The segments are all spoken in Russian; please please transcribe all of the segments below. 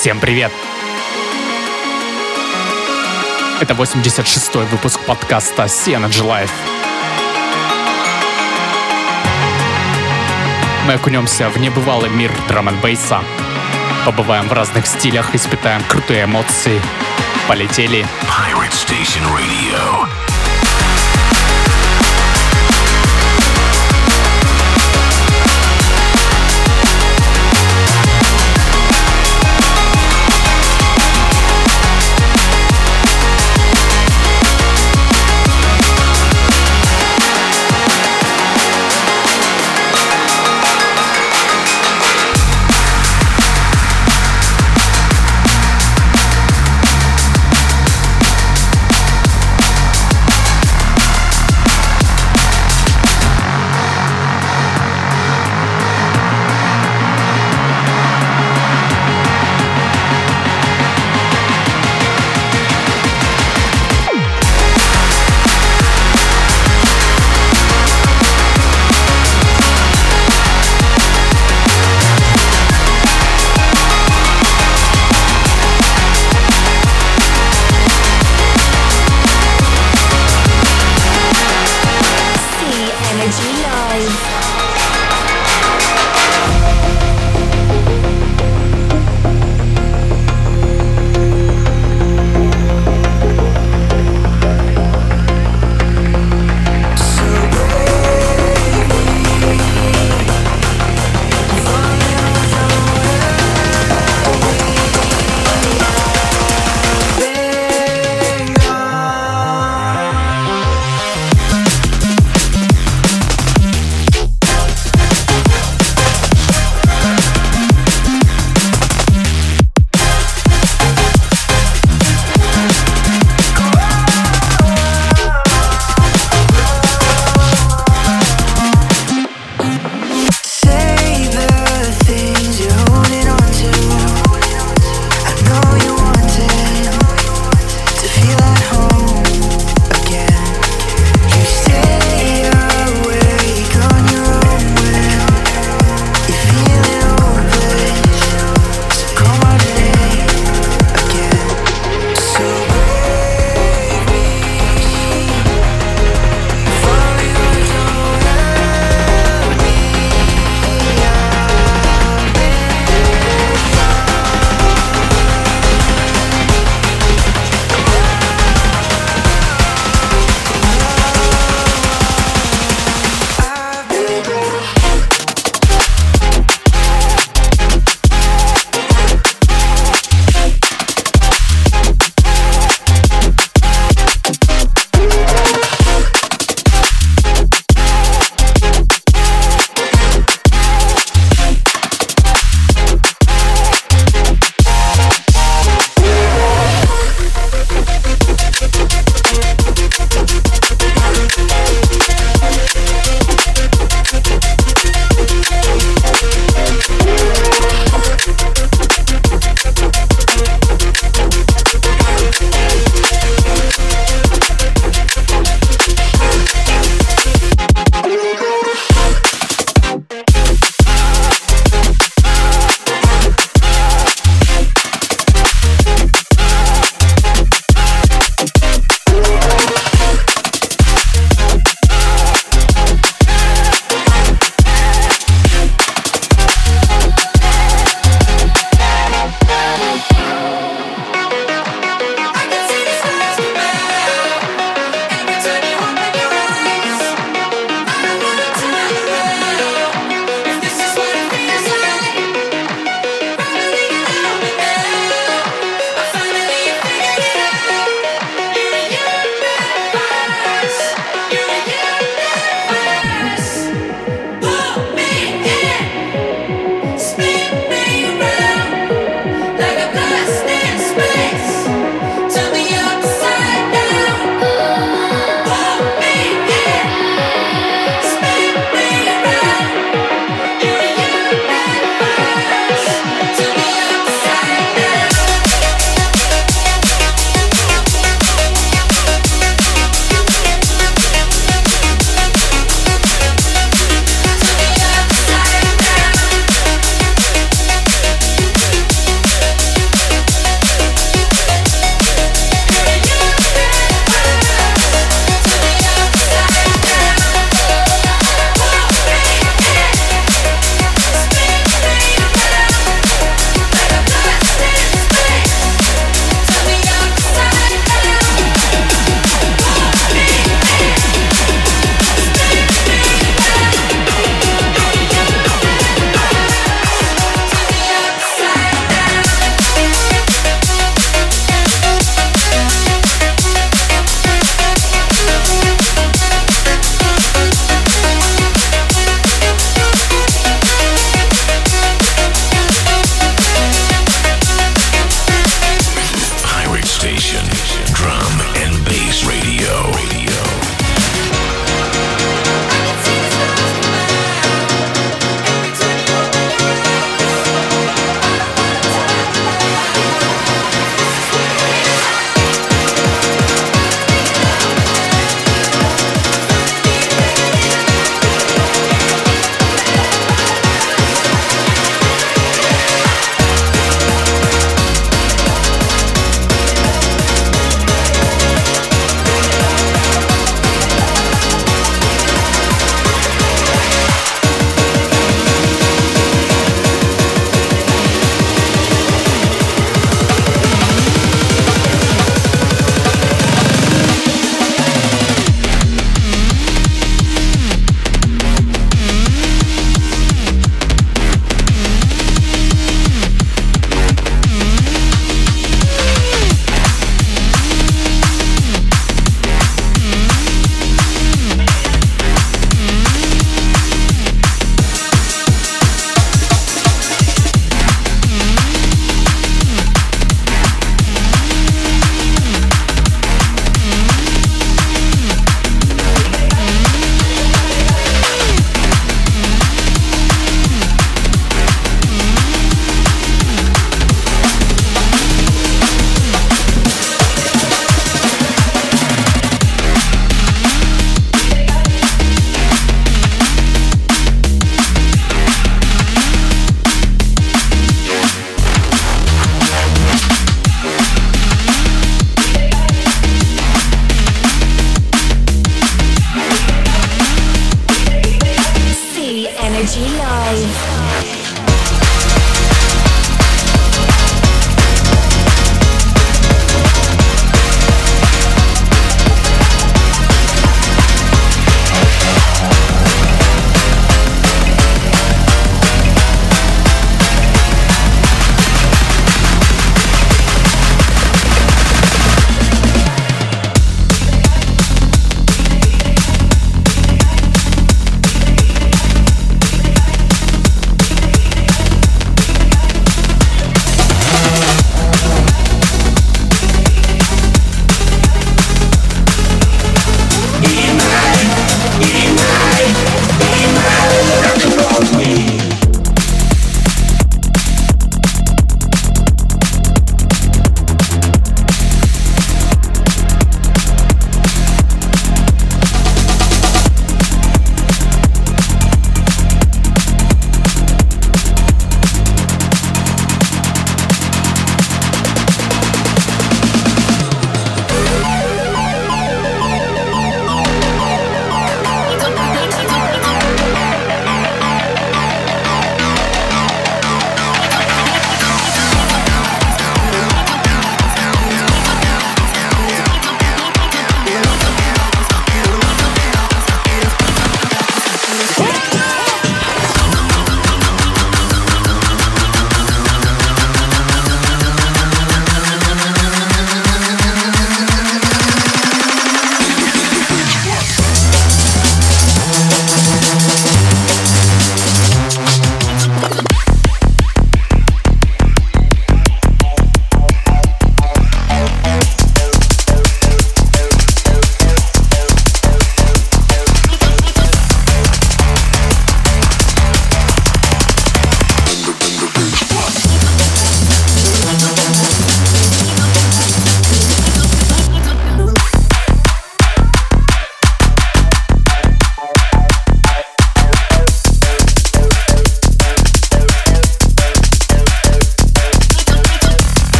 Всем привет! Это 86-й выпуск подкаста Energy Life. Мы окунемся в небывалый мир драм бейса Побываем в разных стилях, испытаем крутые эмоции. Полетели! Pirate Station Radio.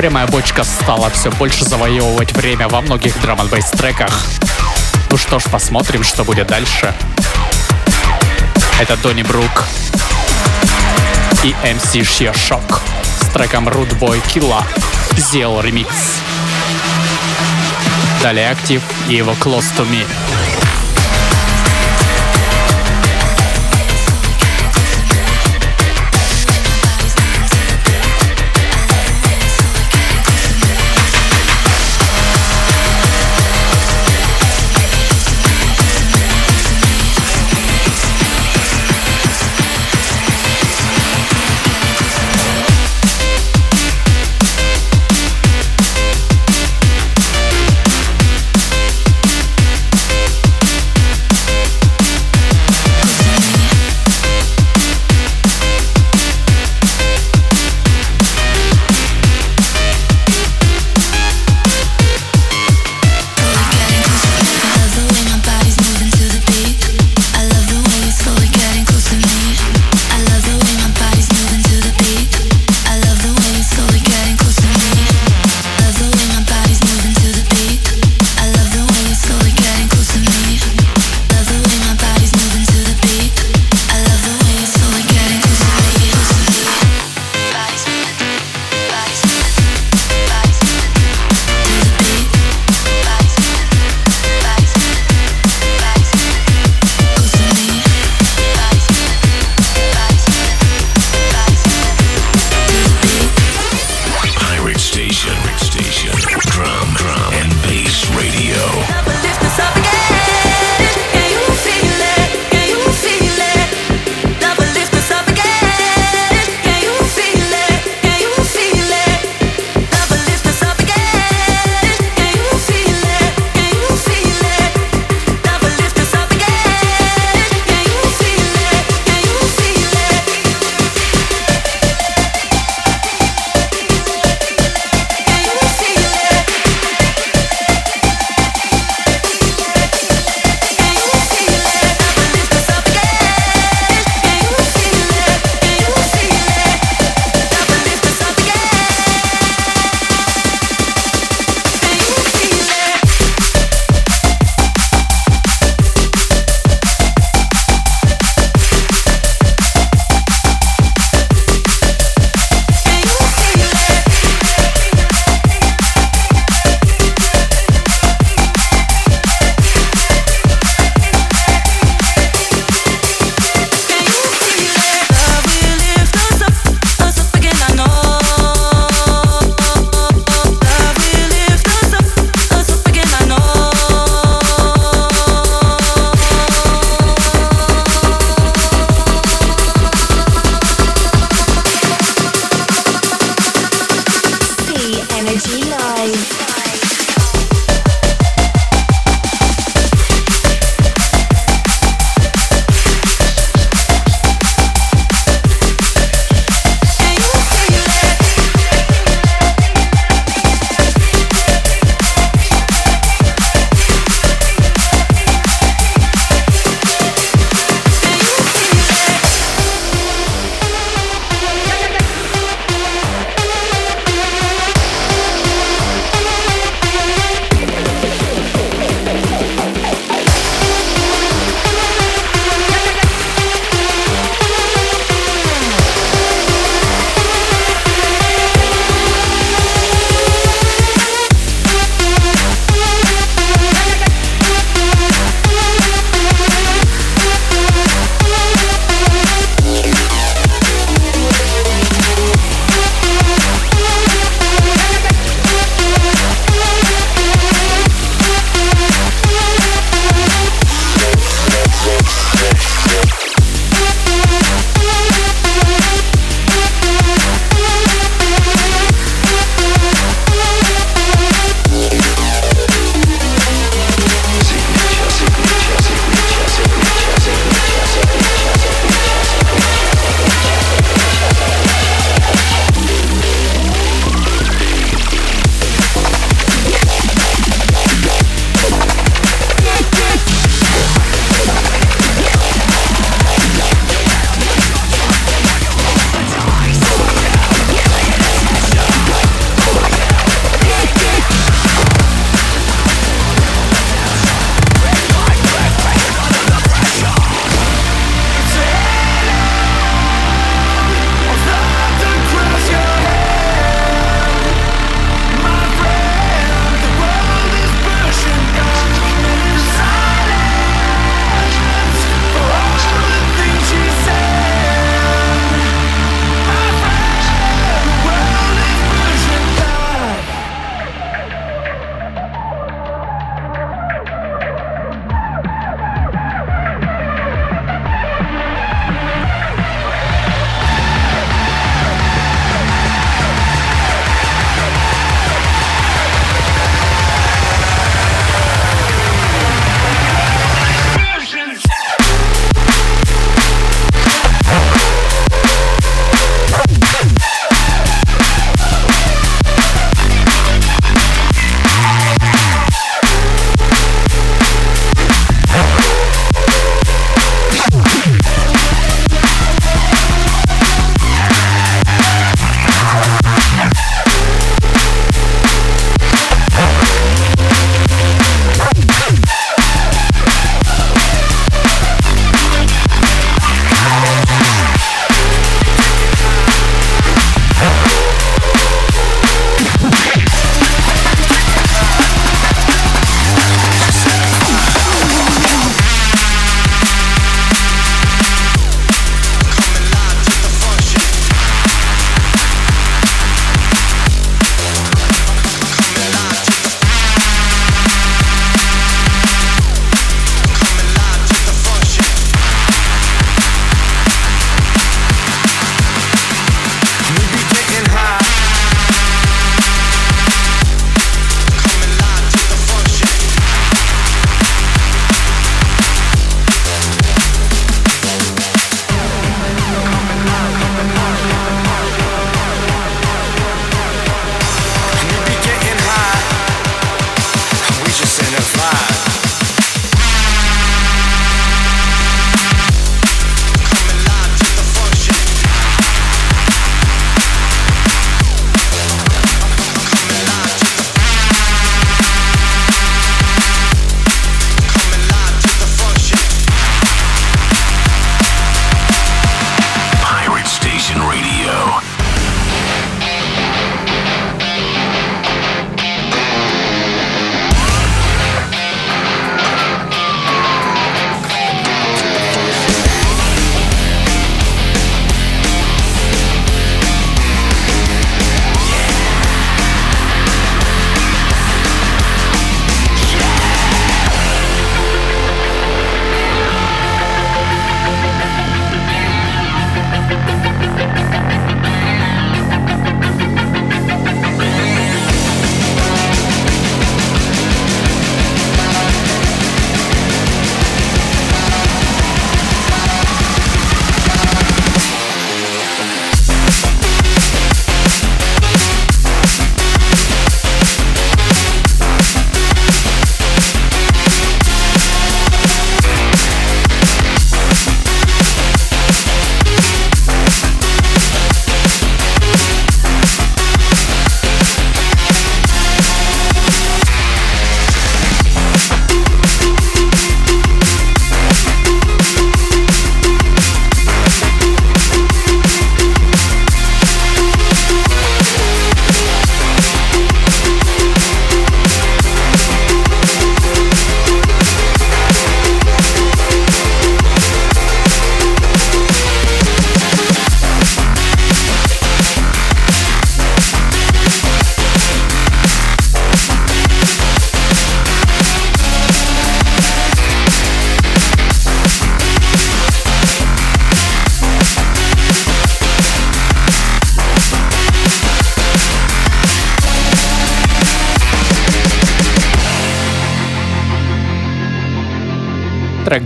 Прямая бочка стала все больше завоевывать время во многих драм н треках. Ну что ж, посмотрим, что будет дальше. Это Донни Брук и MC Sheer Shock с треком Root Boy Killa сделал ремикс. Далее Актив и его Close to Me.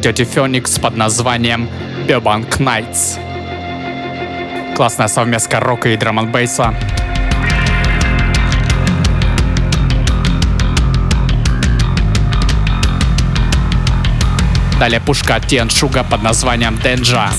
Dirty Phoenix под названием Burbank Nights. Классная совместка рока и драм бейса Далее пушка Тиан Шуга под названием Денджа.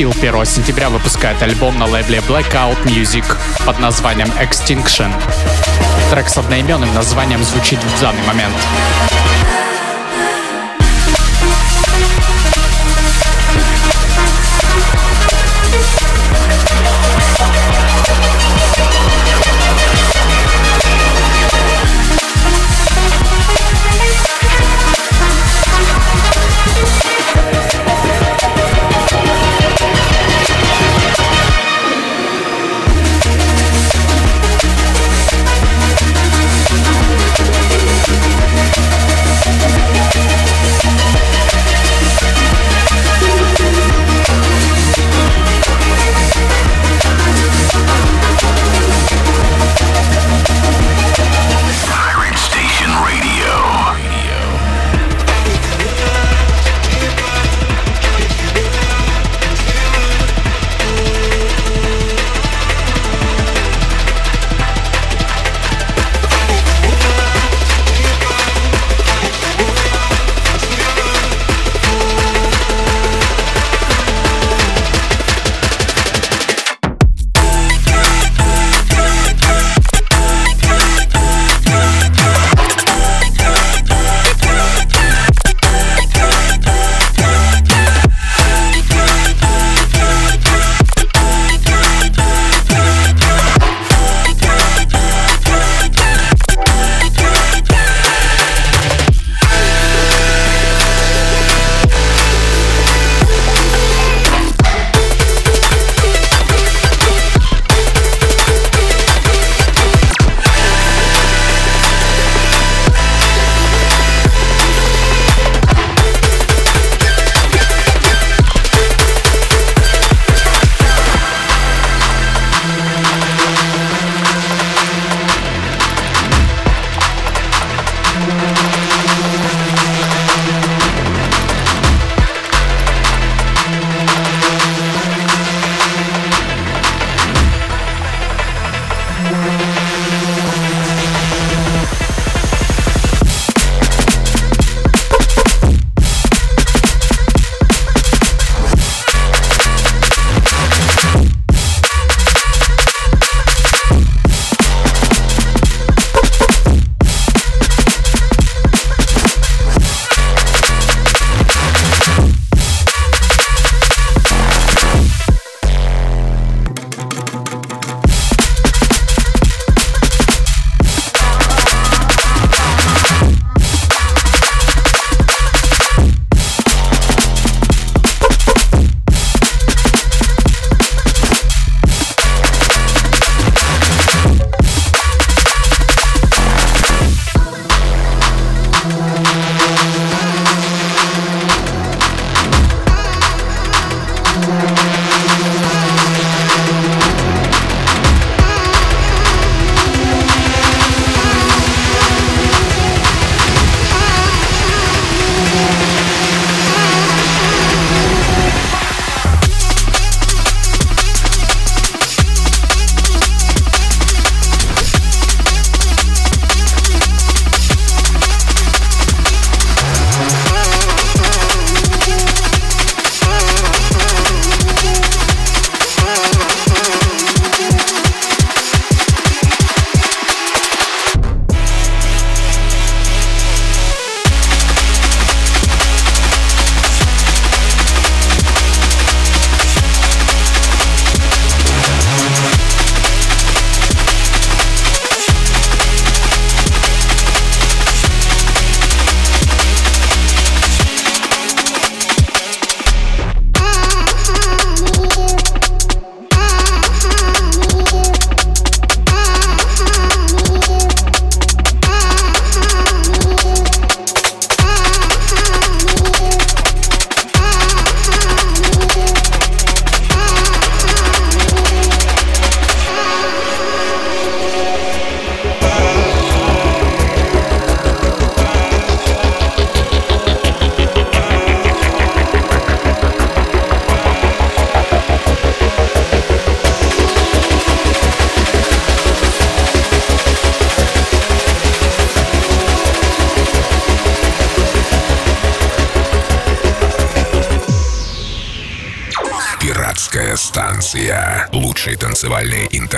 Pill 1 сентября выпускает альбом на лейбле Blackout Music под названием Extinction. Трек с одноименным названием звучит в данный момент.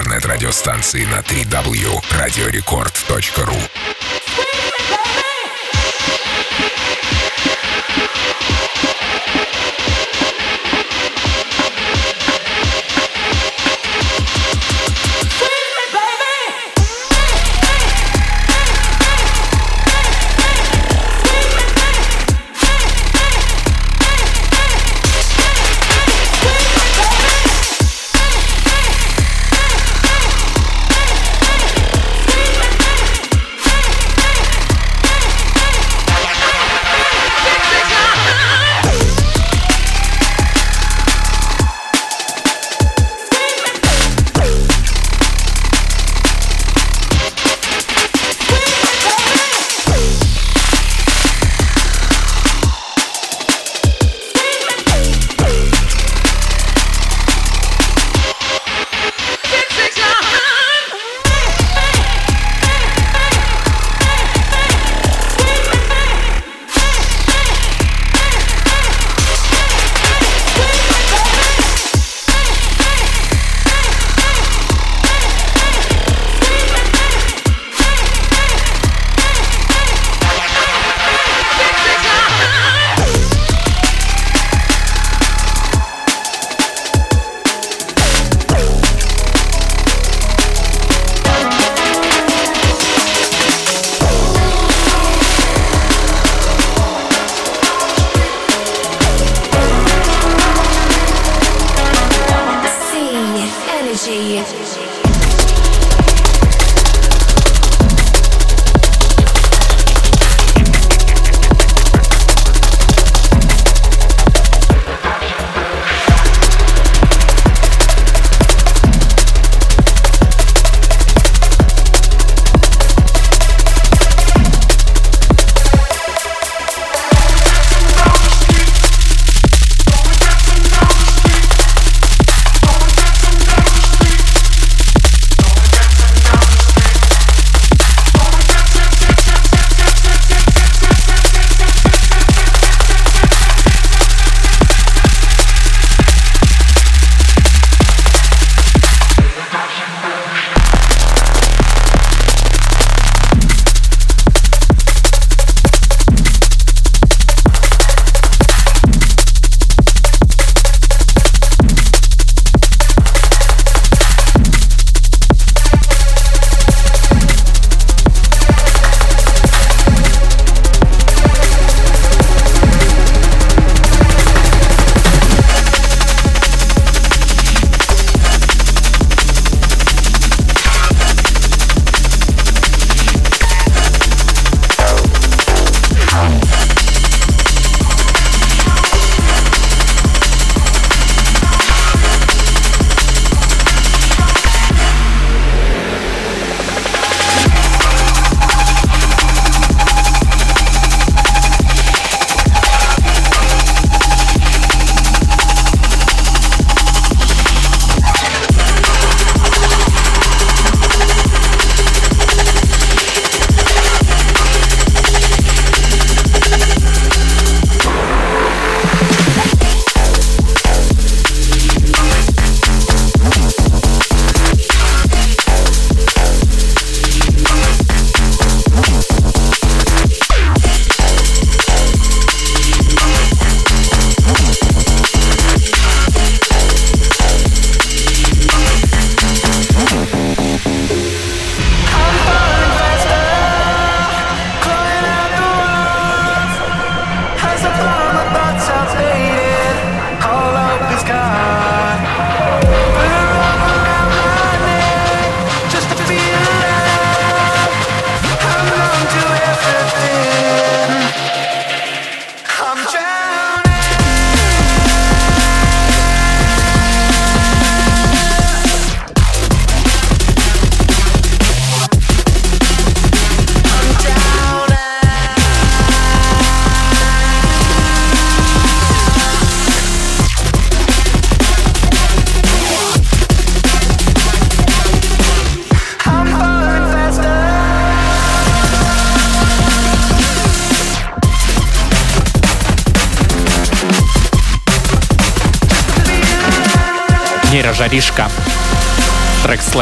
Интернет-радиостанции на 3W.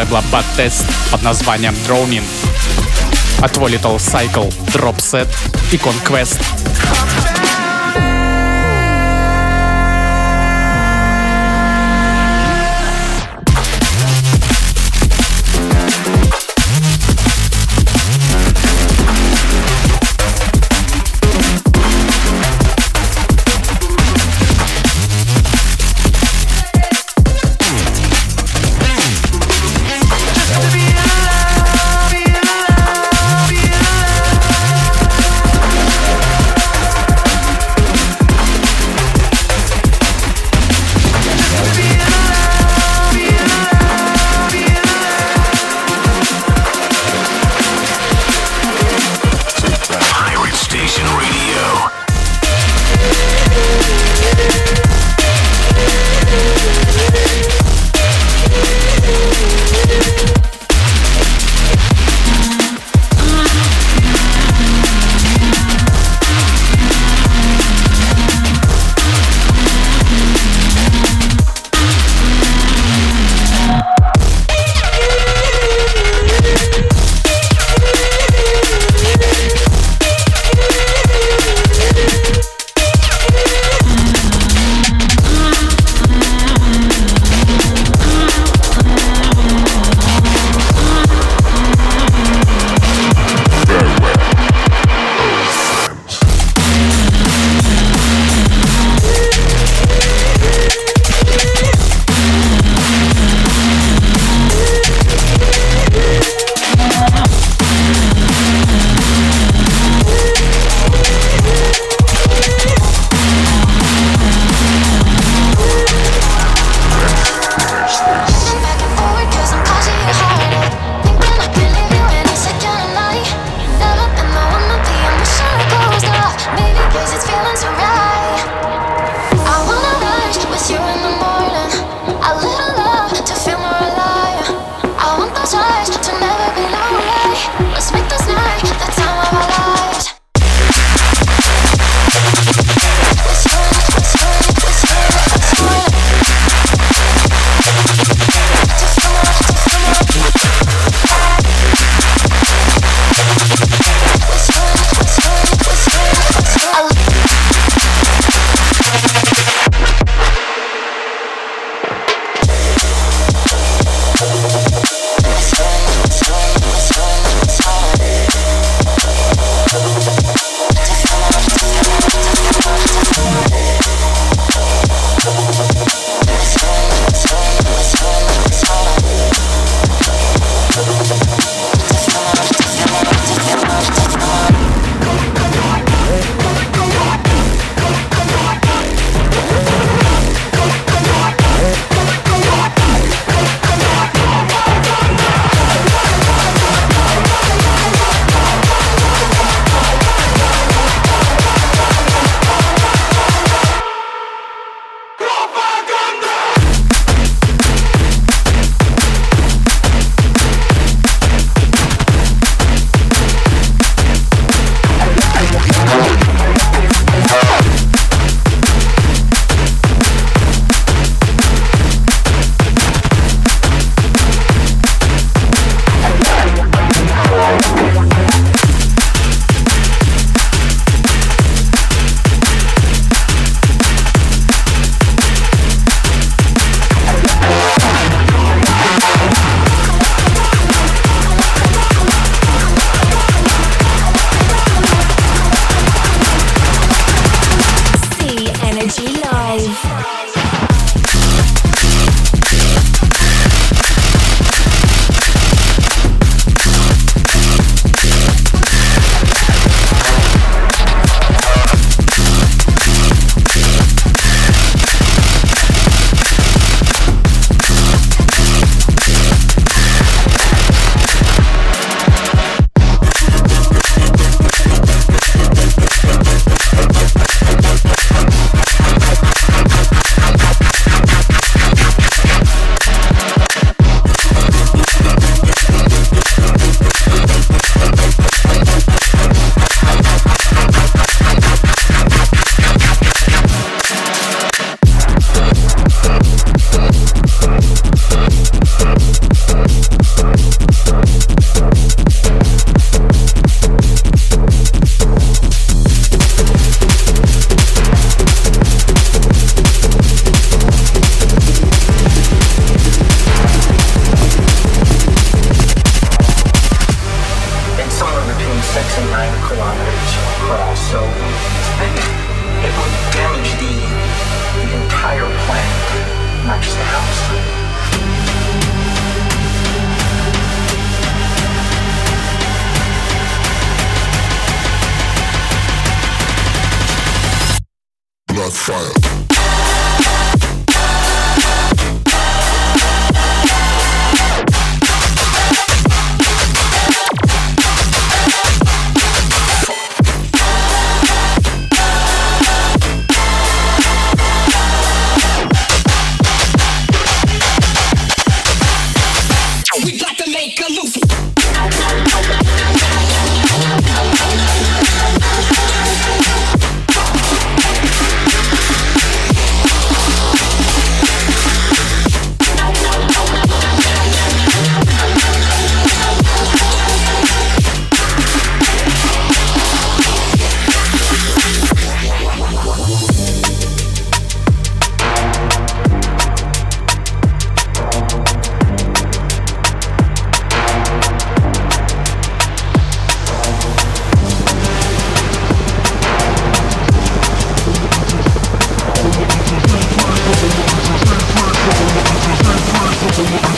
Лейбла Bad Test под названием Droning. От Little Cycle, Drop Set и Conquest.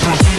Just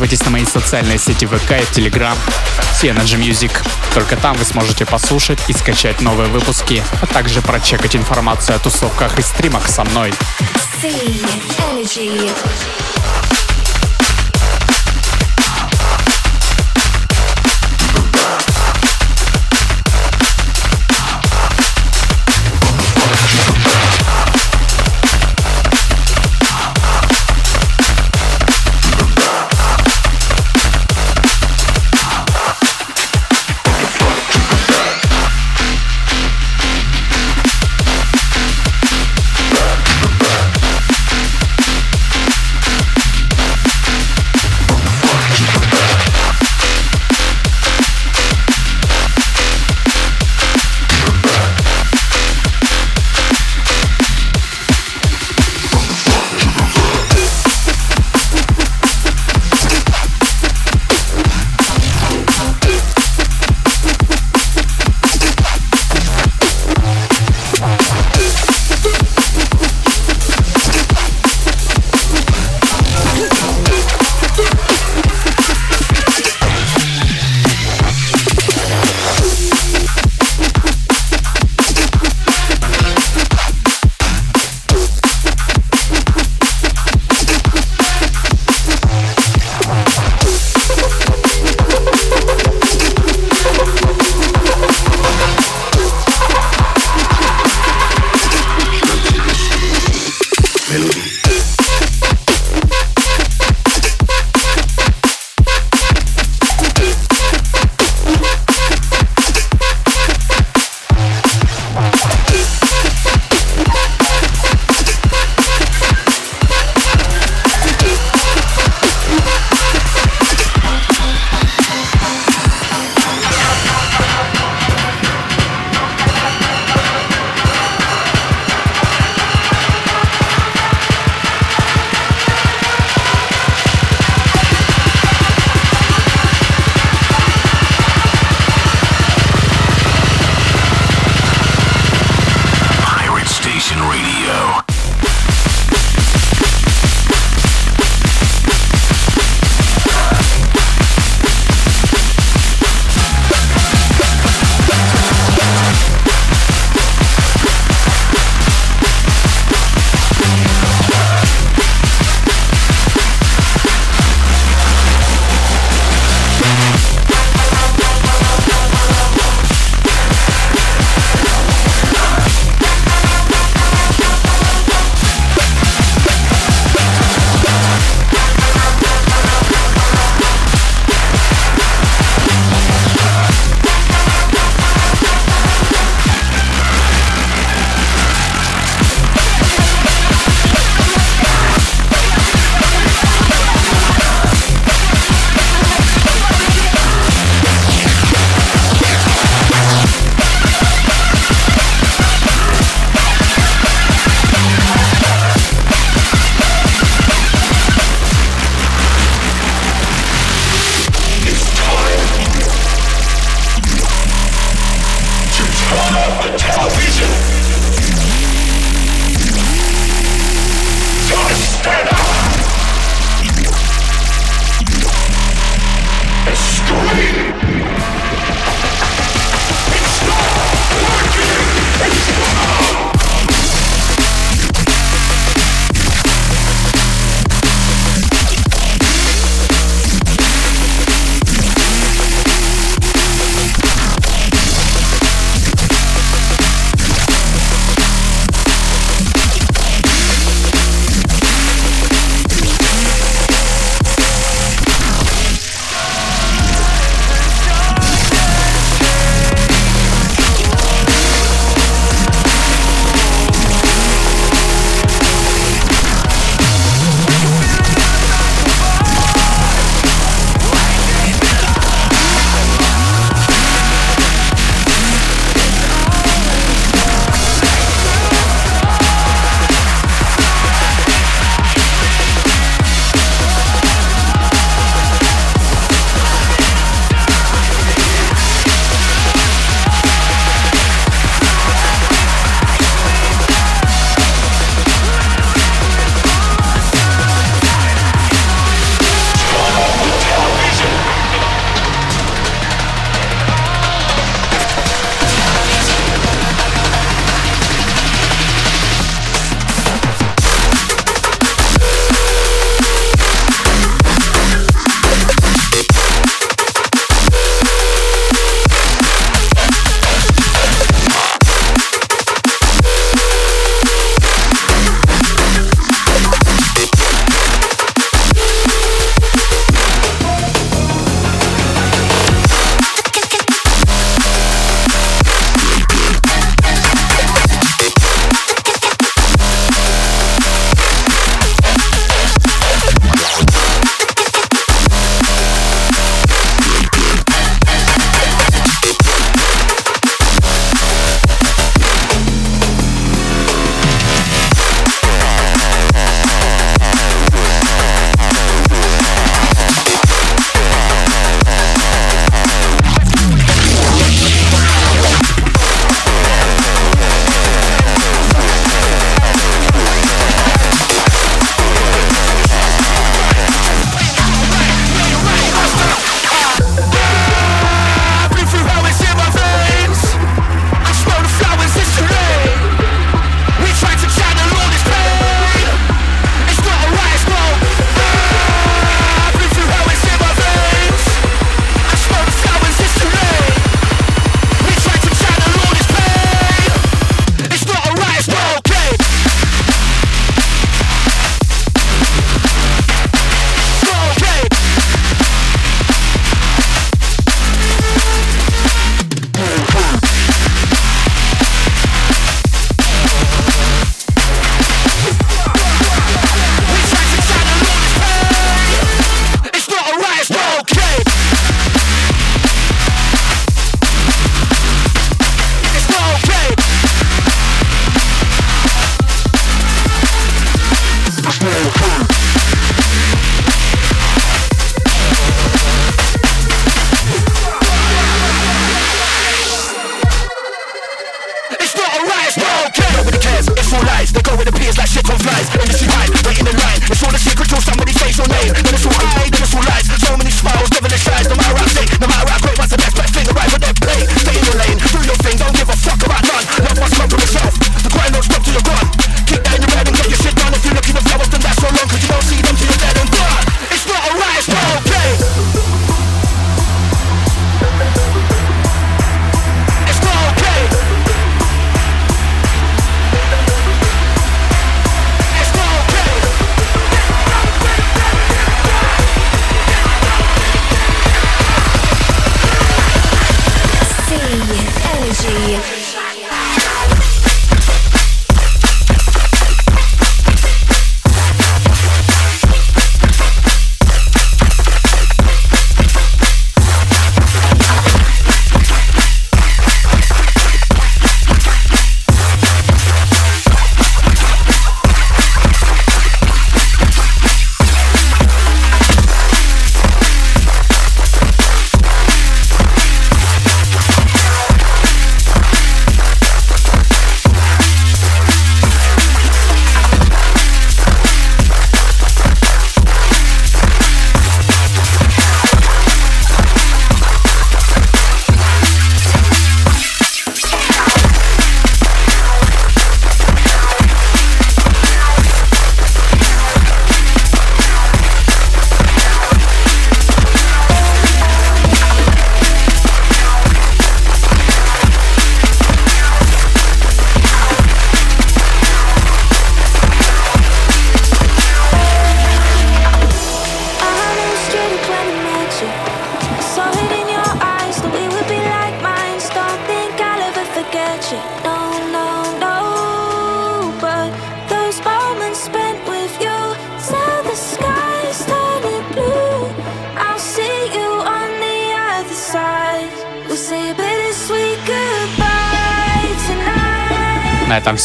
подписывайтесь на мои социальные сети ВК и Telegram Energy Music. Только там вы сможете послушать и скачать новые выпуски, а также прочекать информацию о тусовках и стримах со мной. Energy.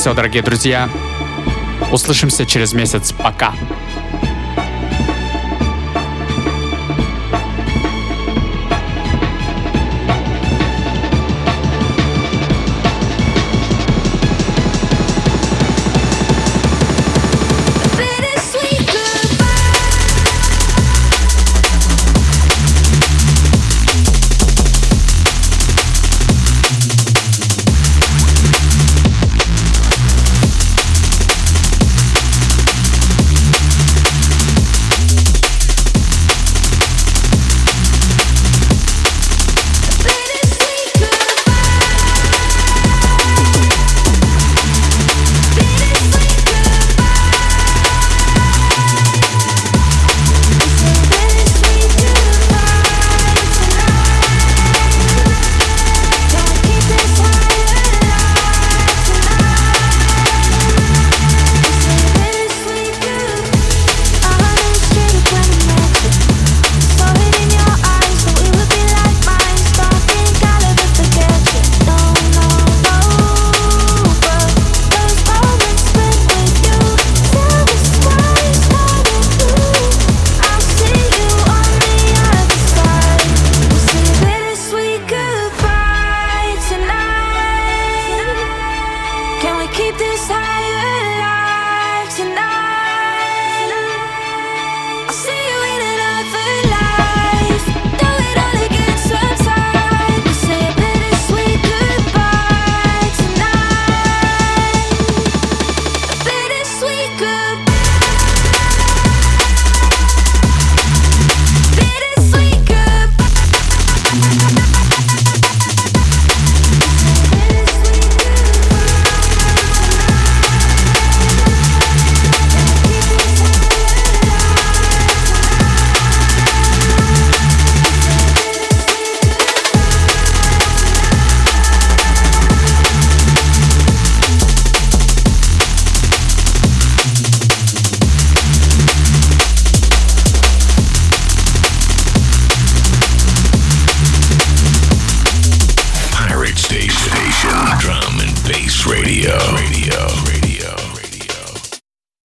Все, дорогие друзья. Услышимся через месяц. Пока.